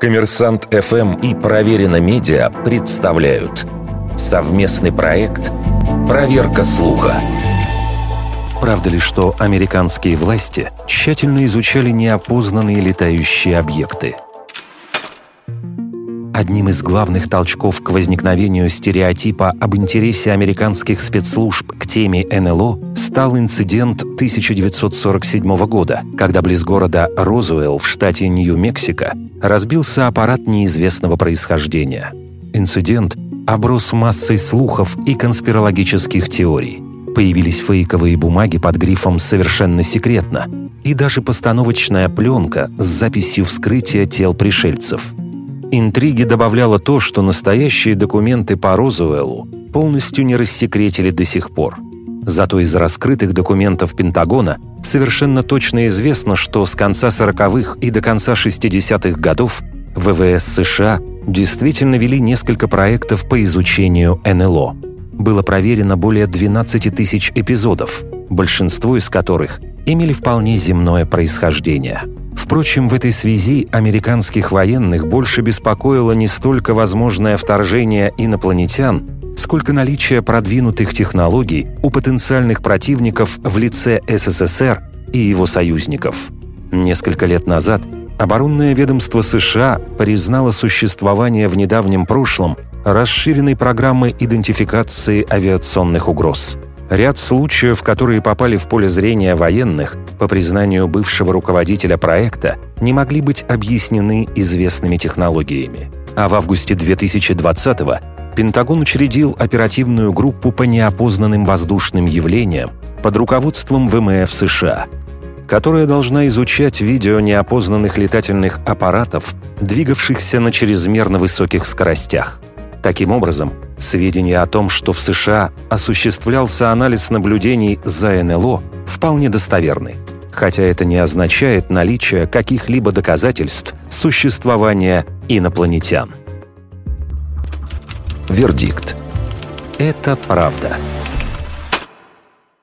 Коммерсант ФМ и Проверено Медиа представляют совместный проект «Проверка слуха». Правда ли, что американские власти тщательно изучали неопознанные летающие объекты – Одним из главных толчков к возникновению стереотипа об интересе американских спецслужб к теме НЛО стал инцидент 1947 года, когда близ города Розуэлл в штате Нью-Мексико разбился аппарат неизвестного происхождения. Инцидент оброс массой слухов и конспирологических теорий. Появились фейковые бумаги под грифом «совершенно секретно» и даже постановочная пленка с записью вскрытия тел пришельцев – Интриги добавляло то, что настоящие документы по Розуэллу полностью не рассекретили до сих пор. Зато из раскрытых документов Пентагона совершенно точно известно, что с конца 40-х и до конца 60-х годов ВВС США действительно вели несколько проектов по изучению НЛО. Было проверено более 12 тысяч эпизодов, большинство из которых имели вполне земное происхождение – Впрочем, в этой связи американских военных больше беспокоило не столько возможное вторжение инопланетян, сколько наличие продвинутых технологий у потенциальных противников в лице СССР и его союзников. Несколько лет назад оборонное ведомство США признало существование в недавнем прошлом расширенной программы идентификации авиационных угроз – Ряд случаев, которые попали в поле зрения военных, по признанию бывшего руководителя проекта, не могли быть объяснены известными технологиями. А в августе 2020-го Пентагон учредил оперативную группу по неопознанным воздушным явлениям под руководством ВМФ США, которая должна изучать видео неопознанных летательных аппаратов, двигавшихся на чрезмерно высоких скоростях. Таким образом, сведения о том, что в США осуществлялся анализ наблюдений за НЛО, вполне достоверны, хотя это не означает наличие каких-либо доказательств существования инопланетян. Вердикт. Это правда.